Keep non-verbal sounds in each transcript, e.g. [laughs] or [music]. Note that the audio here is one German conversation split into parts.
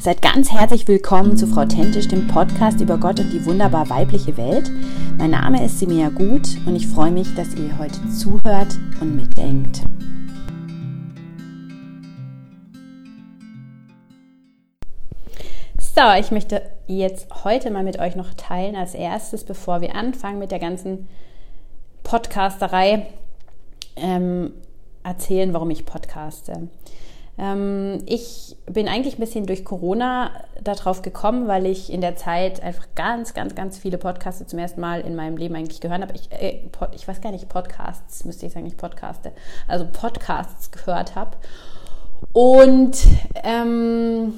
Seid ganz herzlich willkommen zu Frau Tentisch, dem Podcast über Gott und die wunderbar weibliche Welt. Mein Name ist Simea Gut und ich freue mich, dass ihr heute zuhört und mitdenkt. So, ich möchte jetzt heute mal mit euch noch teilen als erstes, bevor wir anfangen mit der ganzen Podcasterei, ähm, erzählen, warum ich podcaste. Ähm, ich bin eigentlich ein bisschen durch Corona darauf gekommen, weil ich in der Zeit einfach ganz, ganz, ganz viele Podcasts zum ersten Mal in meinem Leben eigentlich gehört habe. Ich, äh, ich weiß gar nicht, Podcasts, müsste ich sagen, nicht Podcaste, also Podcasts gehört habe. Und ähm,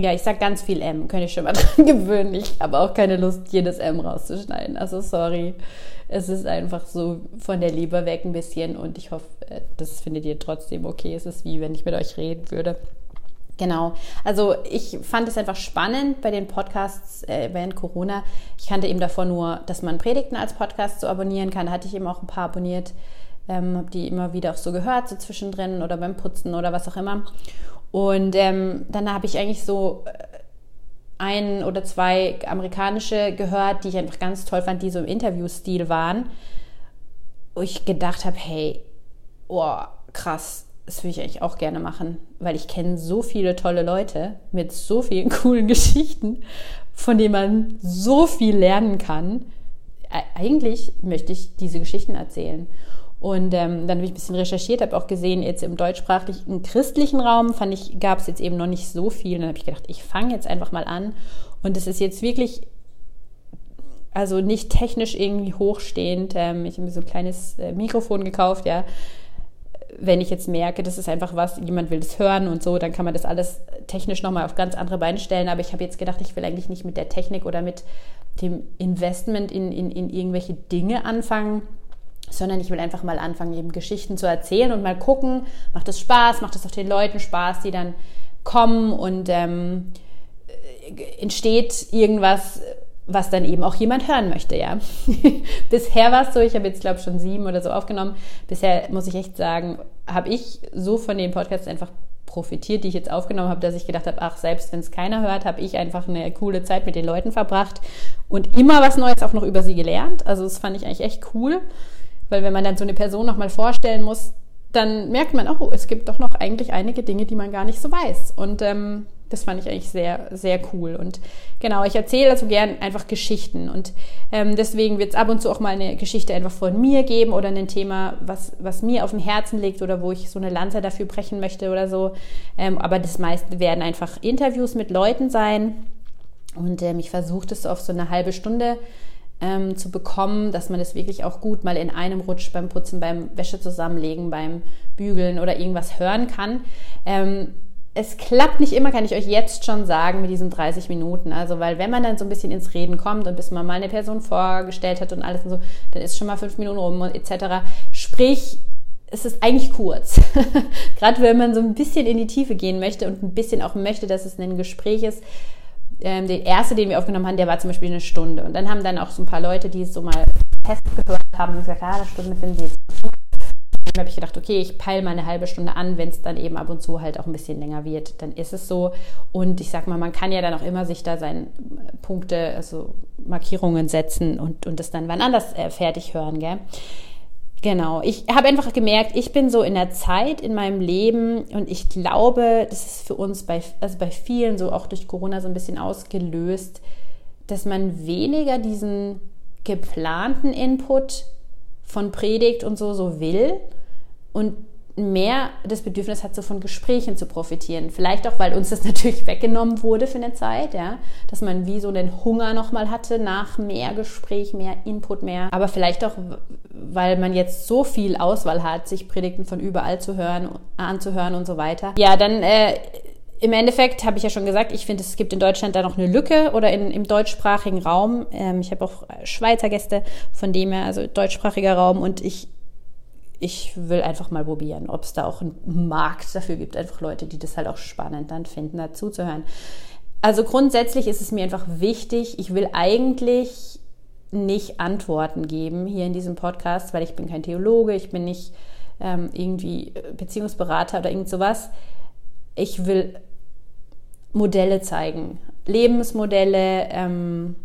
ja, ich sage ganz viel M, könnte ich schon mal [laughs] dran gewöhnen. Ich habe auch keine Lust, jedes M rauszuschneiden. Also sorry. Es ist einfach so von der Leber weg ein bisschen und ich hoffe, äh, das findet ihr trotzdem okay. Es ist wie wenn ich mit euch reden würde. Genau. Also ich fand es einfach spannend bei den Podcasts äh, während Corona. Ich kannte eben davor nur, dass man Predigten als Podcast so abonnieren kann. Da hatte ich eben auch ein paar abonniert, ähm, habe die immer wieder auch so gehört, so zwischendrin oder beim Putzen oder was auch immer. Und ähm, dann habe ich eigentlich so äh, ein oder zwei amerikanische gehört, die ich einfach ganz toll fand, die so im Interviewstil waren. Wo ich gedacht habe, hey, oh, krass, das würde ich eigentlich auch gerne machen, weil ich kenne so viele tolle Leute mit so vielen [laughs] coolen Geschichten, von denen man so viel lernen kann. Eigentlich möchte ich diese Geschichten erzählen. Und ähm, dann habe ich ein bisschen recherchiert, habe auch gesehen, jetzt im deutschsprachigen christlichen Raum fand ich, gab es jetzt eben noch nicht so viel. Und dann habe ich gedacht, ich fange jetzt einfach mal an. Und es ist jetzt wirklich, also nicht technisch irgendwie hochstehend. Ähm, ich habe mir so ein kleines äh, Mikrofon gekauft, ja. Wenn ich jetzt merke, das ist einfach was, jemand will das hören und so, dann kann man das alles technisch nochmal auf ganz andere Beine stellen. Aber ich habe jetzt gedacht, ich will eigentlich nicht mit der Technik oder mit dem Investment in, in, in irgendwelche Dinge anfangen, sondern ich will einfach mal anfangen, eben Geschichten zu erzählen und mal gucken, macht es Spaß, macht es auch den Leuten Spaß, die dann kommen und ähm, äh, entsteht irgendwas, was dann eben auch jemand hören möchte, ja. [laughs] Bisher war es so, ich habe jetzt, glaube ich, schon sieben oder so aufgenommen. Bisher muss ich echt sagen, habe ich so von den Podcasts einfach profitiert, die ich jetzt aufgenommen habe, dass ich gedacht habe, ach, selbst wenn es keiner hört, habe ich einfach eine coole Zeit mit den Leuten verbracht und immer was Neues auch noch über sie gelernt. Also das fand ich eigentlich echt cool. Weil wenn man dann so eine Person nochmal vorstellen muss, dann merkt man oh, es gibt doch noch eigentlich einige Dinge, die man gar nicht so weiß. Und ähm, das fand ich eigentlich sehr, sehr cool. Und genau, ich erzähle also gern einfach Geschichten. Und ähm, deswegen wird es ab und zu auch mal eine Geschichte einfach von mir geben oder ein Thema, was, was mir auf dem Herzen liegt oder wo ich so eine Lanze dafür brechen möchte oder so. Ähm, aber das meiste werden einfach Interviews mit Leuten sein. Und ähm, ich versuche das auf so eine halbe Stunde ähm, zu bekommen, dass man das wirklich auch gut mal in einem Rutsch beim Putzen, beim Wäsche zusammenlegen, beim Bügeln oder irgendwas hören kann. Ähm, es klappt nicht immer, kann ich euch jetzt schon sagen, mit diesen 30 Minuten. Also, weil wenn man dann so ein bisschen ins Reden kommt und bis man mal eine Person vorgestellt hat und alles und so, dann ist schon mal fünf Minuten rum und etc. Sprich, es ist eigentlich kurz. [laughs] Gerade wenn man so ein bisschen in die Tiefe gehen möchte und ein bisschen auch möchte, dass es ein Gespräch ist, ähm, der erste, den wir aufgenommen haben, der war zum Beispiel eine Stunde. Und dann haben dann auch so ein paar Leute, die es so mal Test gehört haben, gesagt, ah, eine Stunde finden sie jetzt. Dann habe ich gedacht, okay, ich peile mal eine halbe Stunde an, wenn es dann eben ab und zu halt auch ein bisschen länger wird, dann ist es so. Und ich sag mal, man kann ja dann auch immer sich da seine Punkte, also Markierungen setzen und, und das dann wann anders äh, fertig hören, gell? Genau, ich habe einfach gemerkt, ich bin so in der Zeit in meinem Leben und ich glaube, das ist für uns bei, also bei vielen so auch durch Corona so ein bisschen ausgelöst, dass man weniger diesen geplanten Input von Predigt und so so will und mehr das Bedürfnis hat, so von Gesprächen zu profitieren. Vielleicht auch, weil uns das [laughs] natürlich weggenommen wurde für eine Zeit, ja, dass man wie so einen Hunger nochmal hatte nach mehr Gespräch, mehr Input, mehr. Aber vielleicht auch, weil man jetzt so viel Auswahl hat, sich Predigten von überall zu hören, anzuhören und so weiter. Ja, dann äh, im Endeffekt habe ich ja schon gesagt, ich finde, es gibt in Deutschland da noch eine Lücke oder in, im deutschsprachigen Raum. Ähm, ich habe auch Schweizer Gäste, von dem her, also deutschsprachiger Raum und ich ich will einfach mal probieren, ob es da auch einen Markt dafür gibt. Einfach Leute, die das halt auch spannend dann finden, dazu zu hören. Also grundsätzlich ist es mir einfach wichtig, ich will eigentlich nicht Antworten geben hier in diesem Podcast, weil ich bin kein Theologe, ich bin nicht ähm, irgendwie Beziehungsberater oder irgend sowas. Ich will Modelle zeigen. Lebensmodelle, ähm,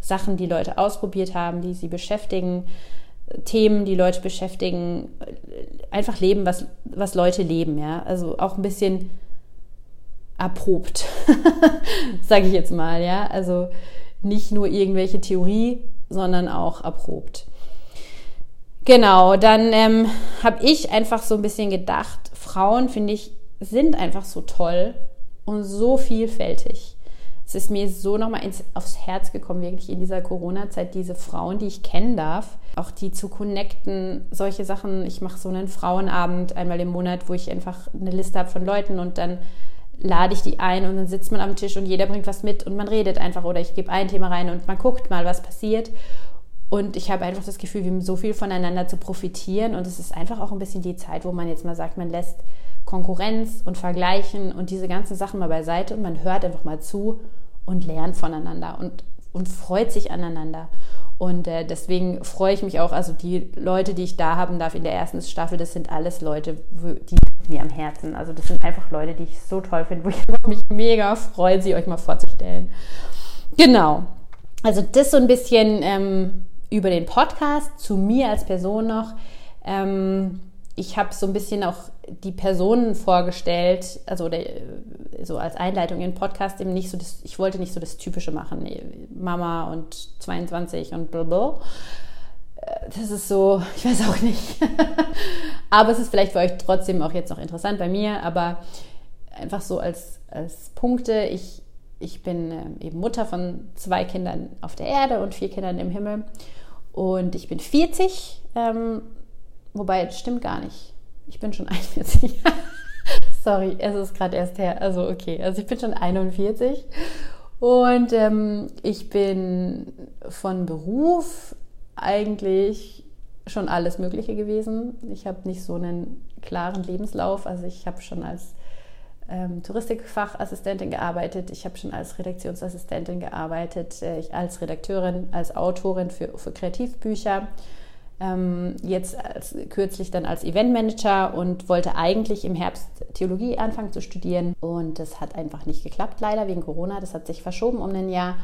Sachen, die Leute ausprobiert haben, die sie beschäftigen, Themen, die Leute beschäftigen, einfach leben, was, was Leute leben, ja. Also auch ein bisschen erprobt, [laughs] sage ich jetzt mal, ja. Also nicht nur irgendwelche Theorie, sondern auch erprobt. Genau, dann ähm, habe ich einfach so ein bisschen gedacht, Frauen, finde ich, sind einfach so toll und so vielfältig. Es ist mir so nochmal aufs Herz gekommen, wirklich in dieser Corona-Zeit, diese Frauen, die ich kennen darf, auch die zu connecten, solche Sachen. Ich mache so einen Frauenabend einmal im Monat, wo ich einfach eine Liste habe von Leuten und dann lade ich die ein und dann sitzt man am Tisch und jeder bringt was mit und man redet einfach oder ich gebe ein Thema rein und man guckt mal, was passiert. Und ich habe einfach das Gefühl, wir haben so viel voneinander zu profitieren und es ist einfach auch ein bisschen die Zeit, wo man jetzt mal sagt, man lässt Konkurrenz und Vergleichen und diese ganzen Sachen mal beiseite und man hört einfach mal zu und lernt voneinander und, und freut sich aneinander. Und äh, deswegen freue ich mich auch, also die Leute, die ich da haben darf in der ersten Staffel, das sind alles Leute, die mir am Herzen. Also das sind einfach Leute, die ich so toll finde, wo ich [laughs] mich mega freue, sie euch mal vorzustellen. Genau. Also das so ein bisschen ähm, über den Podcast, zu mir als Person noch. Ähm, ich habe so ein bisschen auch die Personen vorgestellt, also oder, so als Einleitung in den Podcast eben nicht so das, ich wollte nicht so das Typische machen, nee, Mama und 22 und blablabla. Das ist so, ich weiß auch nicht. [laughs] aber es ist vielleicht für euch trotzdem auch jetzt noch interessant bei mir, aber einfach so als, als Punkte, ich, ich bin äh, eben Mutter von zwei Kindern auf der Erde und vier Kindern im Himmel und ich bin 40, ähm, wobei das stimmt gar nicht. Ich bin schon [laughs] 41. Sorry, es ist gerade erst her. Also okay, also ich bin schon 41 und ähm, ich bin von Beruf eigentlich schon alles Mögliche gewesen. Ich habe nicht so einen klaren Lebenslauf. Also ich habe schon als ähm, Touristikfachassistentin gearbeitet, ich habe schon als Redaktionsassistentin gearbeitet, äh, als Redakteurin, als Autorin für, für Kreativbücher, ähm, jetzt als, kürzlich dann als Eventmanager und wollte eigentlich im Herbst Theologie anfangen zu studieren und das hat einfach nicht geklappt, leider wegen Corona, das hat sich verschoben um ein Jahr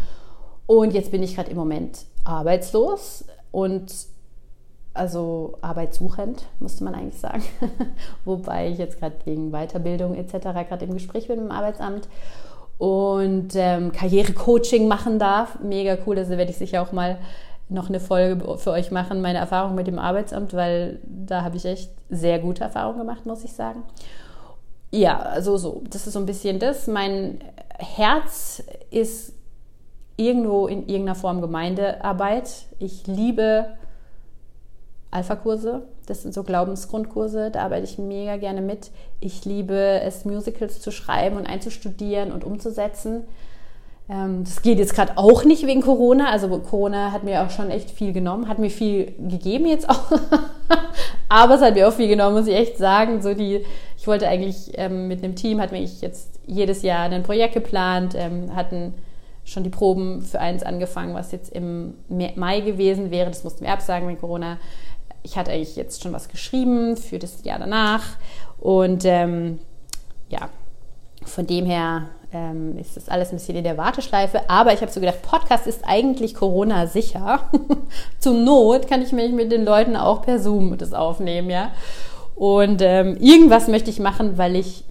und jetzt bin ich gerade im Moment arbeitslos und also arbeitssuchend, musste man eigentlich sagen. [laughs] Wobei ich jetzt gerade wegen Weiterbildung etc. gerade im Gespräch bin mit dem Arbeitsamt und ähm, Karrierecoaching machen darf. Mega cool, also werde ich sicher auch mal noch eine Folge für euch machen, meine Erfahrung mit dem Arbeitsamt, weil da habe ich echt sehr gute Erfahrungen gemacht, muss ich sagen. Ja, also so, das ist so ein bisschen das. Mein Herz ist irgendwo in irgendeiner Form Gemeindearbeit. Ich liebe Alpha-Kurse. Das sind so Glaubensgrundkurse, da arbeite ich mega gerne mit. Ich liebe es, Musicals zu schreiben und einzustudieren und umzusetzen. Ähm, das geht jetzt gerade auch nicht wegen Corona. Also Corona hat mir auch schon echt viel genommen, hat mir viel gegeben jetzt auch. [laughs] Aber es hat mir auch viel genommen, muss ich echt sagen. So die, ich wollte eigentlich ähm, mit einem Team, hatten wir jetzt jedes Jahr ein Projekt geplant, ähm, hatten schon die Proben für eins angefangen, was jetzt im Mai gewesen wäre. Das mussten wir absagen wegen Corona ich hatte eigentlich jetzt schon was geschrieben für das Jahr danach. Und ähm, ja, von dem her ähm, ist das alles ein bisschen in der Warteschleife. Aber ich habe so gedacht, Podcast ist eigentlich Corona-sicher. [laughs] Zur Not kann ich mich mit den Leuten auch per Zoom das aufnehmen, ja. Und ähm, irgendwas möchte ich machen, weil ich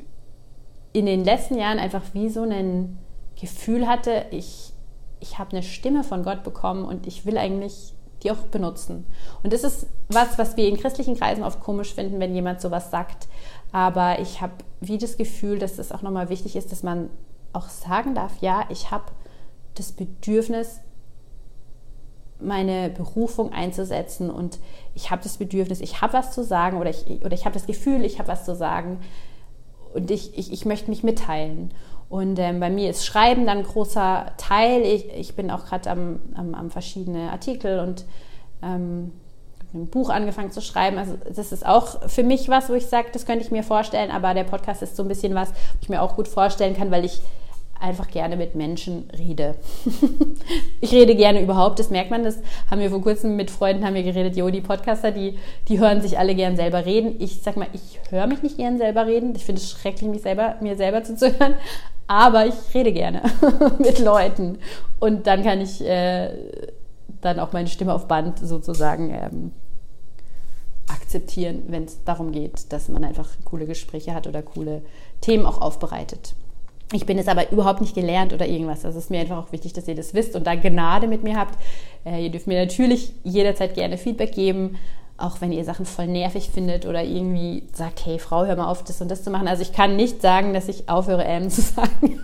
in den letzten Jahren einfach wie so ein Gefühl hatte, ich, ich habe eine Stimme von Gott bekommen und ich will eigentlich die auch benutzen. Und das ist was, was wir in christlichen Kreisen oft komisch finden, wenn jemand sowas sagt. Aber ich habe wie das Gefühl, dass es auch nochmal wichtig ist, dass man auch sagen darf, ja, ich habe das Bedürfnis, meine Berufung einzusetzen und ich habe das Bedürfnis, ich habe was zu sagen oder ich, oder ich habe das Gefühl, ich habe was zu sagen und ich, ich, ich möchte mich mitteilen. Und ähm, bei mir ist Schreiben dann ein großer Teil. Ich, ich bin auch gerade am, am, am, verschiedene Artikel und ähm, ein Buch angefangen zu schreiben. Also das ist auch für mich was, wo ich sage, das könnte ich mir vorstellen. Aber der Podcast ist so ein bisschen was, wo ich mir auch gut vorstellen kann, weil ich einfach gerne mit Menschen rede. [laughs] ich rede gerne überhaupt, das merkt man. Das haben wir vor kurzem mit Freunden haben wir geredet, jo, die Podcaster, die, die hören sich alle gern selber reden. Ich sag mal, ich höre mich nicht gern selber reden. Ich finde es schrecklich, mich selber, mir selber zuzuhören. Aber ich rede gerne [laughs] mit Leuten und dann kann ich äh, dann auch meine Stimme auf Band sozusagen ähm, akzeptieren, wenn es darum geht, dass man einfach coole Gespräche hat oder coole Themen auch aufbereitet. Ich bin es aber überhaupt nicht gelernt oder irgendwas. Das ist mir einfach auch wichtig, dass ihr das wisst und da Gnade mit mir habt. Äh, ihr dürft mir natürlich jederzeit gerne Feedback geben, auch wenn ihr Sachen voll nervig findet oder irgendwie sagt, hey Frau, hör mal auf, das und das zu machen. Also ich kann nicht sagen, dass ich aufhöre, ähm zu [laughs] sagen.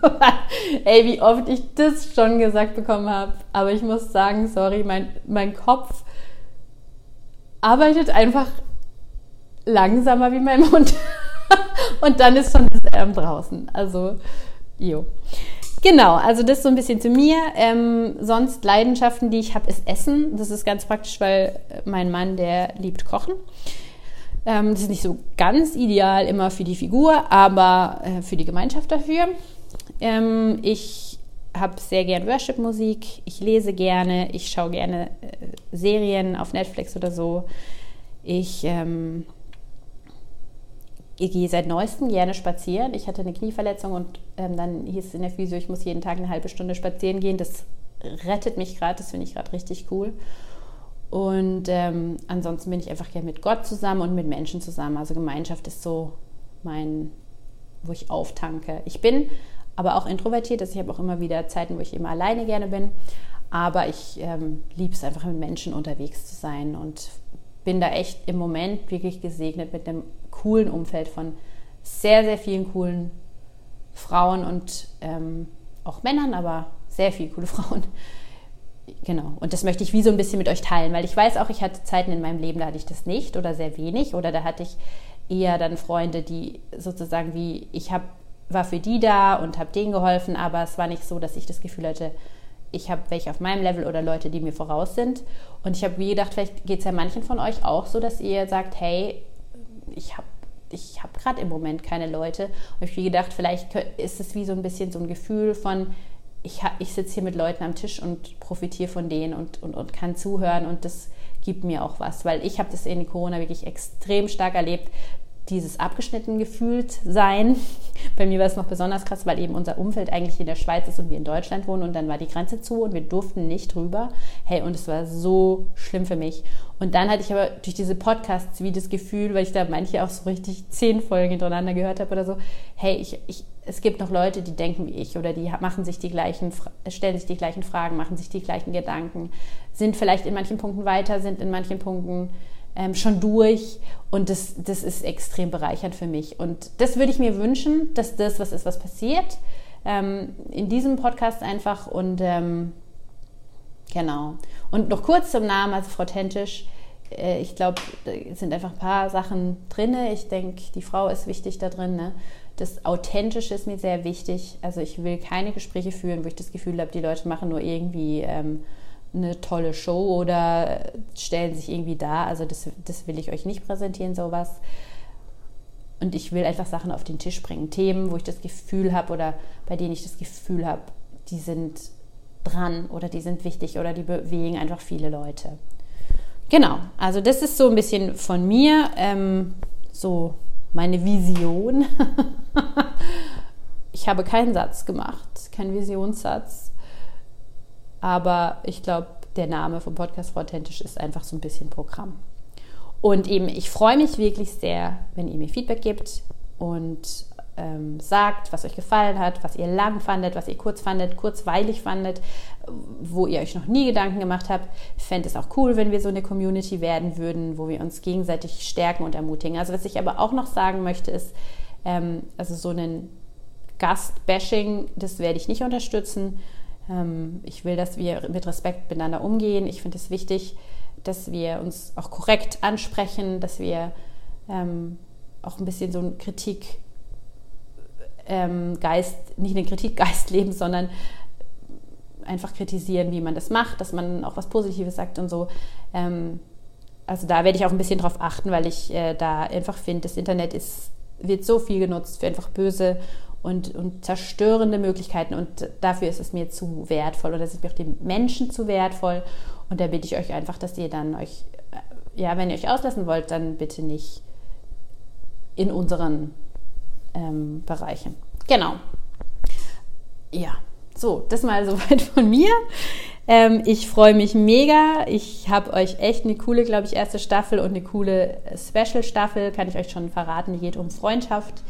Ey, wie oft ich das schon gesagt bekommen habe. Aber ich muss sagen, sorry, mein, mein Kopf arbeitet einfach langsamer wie mein Mund. [laughs] und dann ist schon das ähm draußen. Also, jo. Genau, also das so ein bisschen zu mir. Ähm, sonst Leidenschaften, die ich habe, ist Essen. Das ist ganz praktisch, weil mein Mann, der liebt Kochen. Ähm, das ist nicht so ganz ideal immer für die Figur, aber äh, für die Gemeinschaft dafür. Ähm, ich habe sehr gern Worship-Musik. Ich lese gerne. Ich schaue gerne äh, Serien auf Netflix oder so. Ich ähm, ich gehe seit neuestem gerne spazieren. Ich hatte eine Knieverletzung und ähm, dann hieß es in der Physio, ich muss jeden Tag eine halbe Stunde spazieren gehen. Das rettet mich gerade, das finde ich gerade richtig cool. Und ähm, ansonsten bin ich einfach gerne mit Gott zusammen und mit Menschen zusammen. Also Gemeinschaft ist so mein, wo ich auftanke. Ich bin aber auch introvertiert, also ich habe auch immer wieder Zeiten, wo ich eben alleine gerne bin. Aber ich ähm, liebe es einfach mit Menschen unterwegs zu sein und bin da echt im Moment wirklich gesegnet mit einem coolen Umfeld von sehr, sehr vielen coolen Frauen und ähm, auch Männern, aber sehr viele coole [laughs] Frauen. Genau. Und das möchte ich wie so ein bisschen mit euch teilen, weil ich weiß auch, ich hatte Zeiten in meinem Leben, da hatte ich das nicht oder sehr wenig oder da hatte ich eher dann Freunde, die sozusagen wie ich hab, war für die da und habe denen geholfen, aber es war nicht so, dass ich das Gefühl hatte, ich habe welche auf meinem Level oder Leute, die mir voraus sind. Und ich habe wie gedacht, vielleicht geht es ja manchen von euch auch so, dass ihr sagt, hey, ich habe ich habe gerade im Moment keine Leute. Und ich habe gedacht, vielleicht ist es wie so ein bisschen so ein Gefühl von, ich, ich sitze hier mit Leuten am Tisch und profitiere von denen und, und, und kann zuhören und das gibt mir auch was, weil ich habe das in Corona wirklich extrem stark erlebt, dieses abgeschnitten gefühlt sein. [laughs] Bei mir war es noch besonders krass, weil eben unser Umfeld eigentlich in der Schweiz ist und wir in Deutschland wohnen und dann war die Grenze zu und wir durften nicht rüber. Hey, und es war so schlimm für mich. Und dann hatte ich aber durch diese Podcasts wie das Gefühl, weil ich da manche auch so richtig zehn Folgen hintereinander gehört habe oder so, hey, ich, ich, es gibt noch Leute, die denken wie ich oder die machen sich die gleichen, stellen sich die gleichen Fragen, machen sich die gleichen Gedanken, sind vielleicht in manchen Punkten weiter, sind in manchen Punkten ähm, schon durch und das, das ist extrem bereichernd für mich. Und das würde ich mir wünschen, dass das was ist, was passiert ähm, in diesem Podcast einfach und ähm, genau. Und noch kurz zum Namen, also Frau Tentisch. Äh, ich glaube, da sind einfach ein paar Sachen drin. Ich denke, die Frau ist wichtig da drin. Ne? Das Authentische ist mir sehr wichtig. Also ich will keine Gespräche führen, wo ich das Gefühl habe, die Leute machen nur irgendwie ähm, eine tolle Show oder stellen sich irgendwie da. Also das, das will ich euch nicht präsentieren, sowas. Und ich will einfach Sachen auf den Tisch bringen. Themen, wo ich das Gefühl habe oder bei denen ich das Gefühl habe, die sind dran oder die sind wichtig oder die bewegen einfach viele Leute. Genau, also das ist so ein bisschen von mir, ähm, so meine Vision. [laughs] ich habe keinen Satz gemacht, keinen Visionssatz. Aber ich glaube, der Name vom Podcast Authentisch ist einfach so ein bisschen Programm. Und eben, ich freue mich wirklich sehr, wenn ihr mir Feedback gebt und ähm, sagt, was euch gefallen hat, was ihr lang fandet, was ihr kurz fandet, kurzweilig fandet, wo ihr euch noch nie Gedanken gemacht habt. Ich fände es auch cool, wenn wir so eine Community werden würden, wo wir uns gegenseitig stärken und ermutigen. Also was ich aber auch noch sagen möchte, ist, ähm, also so einen Gast-Bashing, das werde ich nicht unterstützen, ich will, dass wir mit Respekt miteinander umgehen. Ich finde es wichtig, dass wir uns auch korrekt ansprechen, dass wir ähm, auch ein bisschen so einen Kritikgeist, ähm, nicht einen Kritikgeist [laughs] leben, sondern einfach kritisieren, wie man das macht, dass man auch was Positives sagt und so. Ähm, also da werde ich auch ein bisschen drauf achten, weil ich äh, da einfach finde, das Internet ist, wird so viel genutzt für einfach böse und, und zerstörende Möglichkeiten. Und dafür ist es mir zu wertvoll oder ist es mir auch den Menschen zu wertvoll. Und da bitte ich euch einfach, dass ihr dann euch, äh, ja, wenn ihr euch auslassen wollt, dann bitte nicht in unseren ähm, Bereichen. Genau. ja, so, das mal [laughs] soweit von mir. Ähm, ich freue mich mega. Ich habe euch echt eine coole, glaube ich, erste Staffel und eine coole Special-Staffel, kann ich euch schon verraten. Die geht um Freundschaft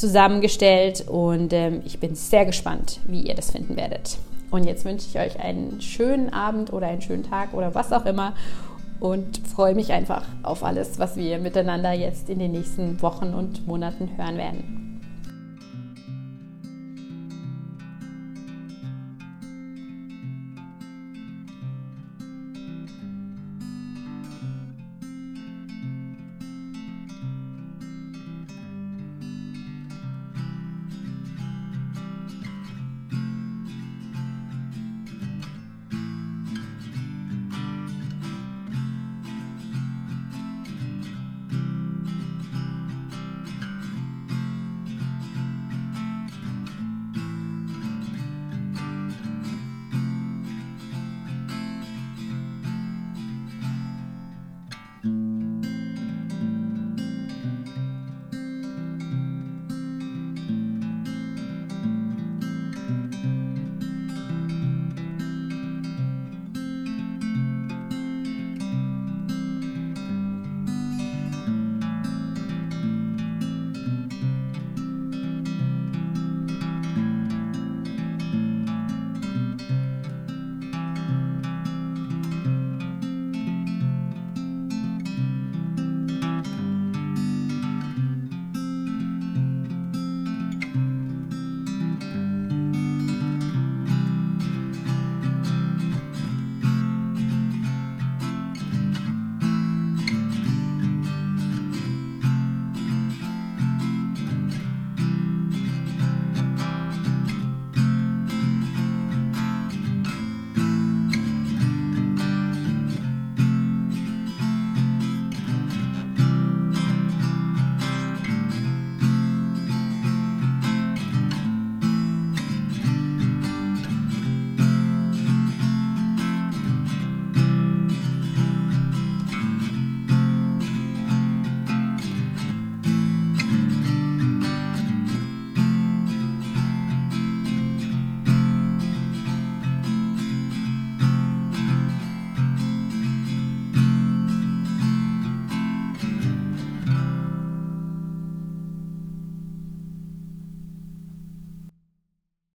zusammengestellt und ähm, ich bin sehr gespannt, wie ihr das finden werdet. Und jetzt wünsche ich euch einen schönen Abend oder einen schönen Tag oder was auch immer und freue mich einfach auf alles, was wir miteinander jetzt in den nächsten Wochen und Monaten hören werden.